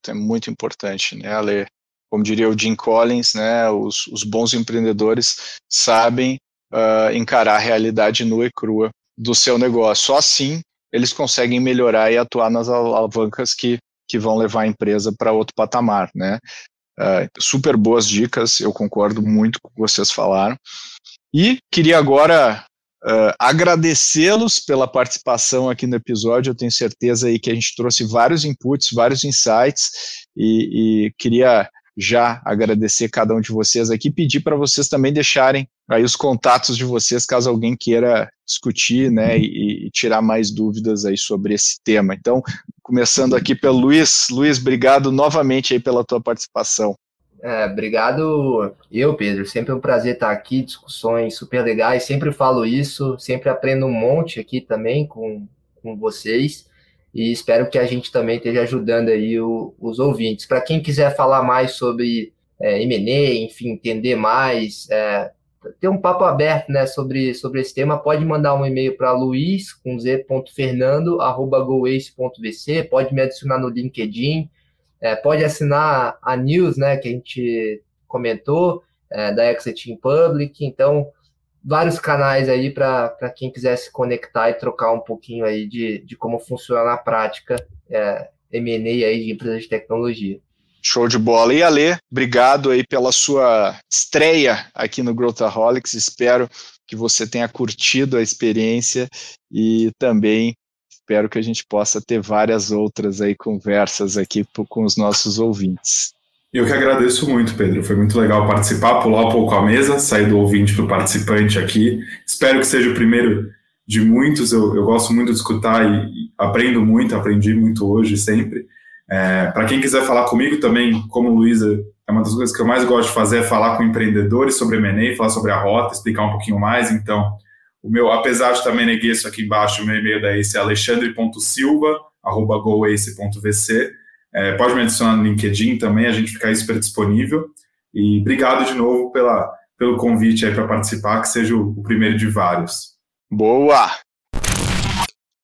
é muito importante, né, Ale? Como diria o Jim Collins, né, os, os bons empreendedores sabem uh, encarar a realidade nua e crua do seu negócio. Só assim eles conseguem melhorar e atuar nas alavancas que que vão levar a empresa para outro patamar, né? Uh, super boas dicas, eu concordo muito com o que vocês falaram. E queria agora uh, agradecê-los pela participação aqui no episódio. Eu tenho certeza aí que a gente trouxe vários inputs, vários insights, e, e queria já agradecer cada um de vocês aqui, pedir para vocês também deixarem aí os contatos de vocês, caso alguém queira discutir, né, e, e, tirar mais dúvidas aí sobre esse tema. Então, começando aqui pelo Luiz. Luiz, obrigado novamente aí pela tua participação. É, obrigado eu, Pedro. Sempre um prazer estar aqui, discussões super legais. Sempre falo isso, sempre aprendo um monte aqui também com, com vocês. E espero que a gente também esteja ajudando aí o, os ouvintes. Para quem quiser falar mais sobre é, enfim, entender mais, é, ter um papo aberto né, sobre, sobre esse tema, pode mandar um e-mail para luiz, com z.fernando, arroba goace.vc, pode me adicionar no LinkedIn, é, pode assinar a news, né, que a gente comentou, é, da Exit in Public, então vários canais aí para quem quiser se conectar e trocar um pouquinho aí de, de como funciona na prática é, aí de empresas de tecnologia. Show de bola. E Ale, obrigado aí pela sua estreia aqui no Growthaholics. Espero que você tenha curtido a experiência e também espero que a gente possa ter várias outras aí conversas aqui com os nossos ouvintes. Eu que agradeço muito, Pedro. Foi muito legal participar, pular um pouco a mesa, sair do ouvinte para o participante aqui. Espero que seja o primeiro de muitos. Eu, eu gosto muito de escutar e, e aprendo muito, aprendi muito hoje sempre. É, para quem quiser falar comigo também, como Luísa, é uma das coisas que eu mais gosto de fazer é falar com empreendedores sobre M&A, falar sobre a rota, explicar um pouquinho mais. Então, o meu, apesar de também neguei isso aqui embaixo, o meu e-mail da Ace é alexandre.silva@goace.vc. É, pode me adicionar no LinkedIn também, a gente fica super disponível. E obrigado de novo pela, pelo convite aí para participar, que seja o, o primeiro de vários. Boa!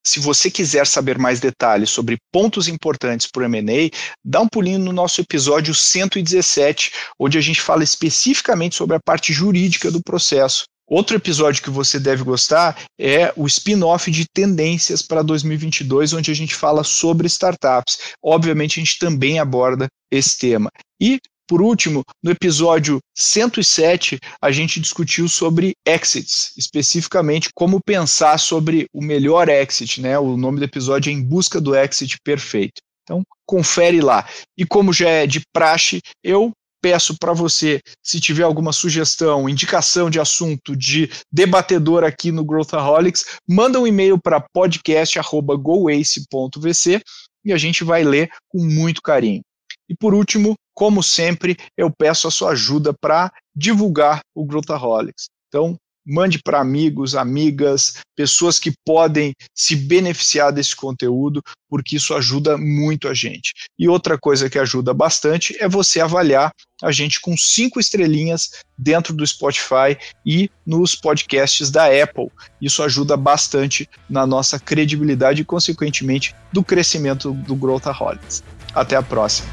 Se você quiser saber mais detalhes sobre pontos importantes para o M&A, dá um pulinho no nosso episódio 117, onde a gente fala especificamente sobre a parte jurídica do processo. Outro episódio que você deve gostar é o spin-off de tendências para 2022, onde a gente fala sobre startups. Obviamente, a gente também aborda esse tema. E por último, no episódio 107, a gente discutiu sobre exits, especificamente como pensar sobre o melhor exit, né? O nome do episódio é Em Busca do Exit Perfeito. Então, confere lá. E como já é de praxe, eu peço para você, se tiver alguma sugestão, indicação de assunto de debatedor aqui no Growthaholics, manda um e-mail para podcast@goace.vc e a gente vai ler com muito carinho. E por último, como sempre, eu peço a sua ajuda para divulgar o Growthaholics. Então, mande para amigos, amigas, pessoas que podem se beneficiar desse conteúdo, porque isso ajuda muito a gente. E outra coisa que ajuda bastante é você avaliar a gente com cinco estrelinhas dentro do Spotify e nos podcasts da Apple. Isso ajuda bastante na nossa credibilidade e, consequentemente, do crescimento do Growthaholics. Até a próxima.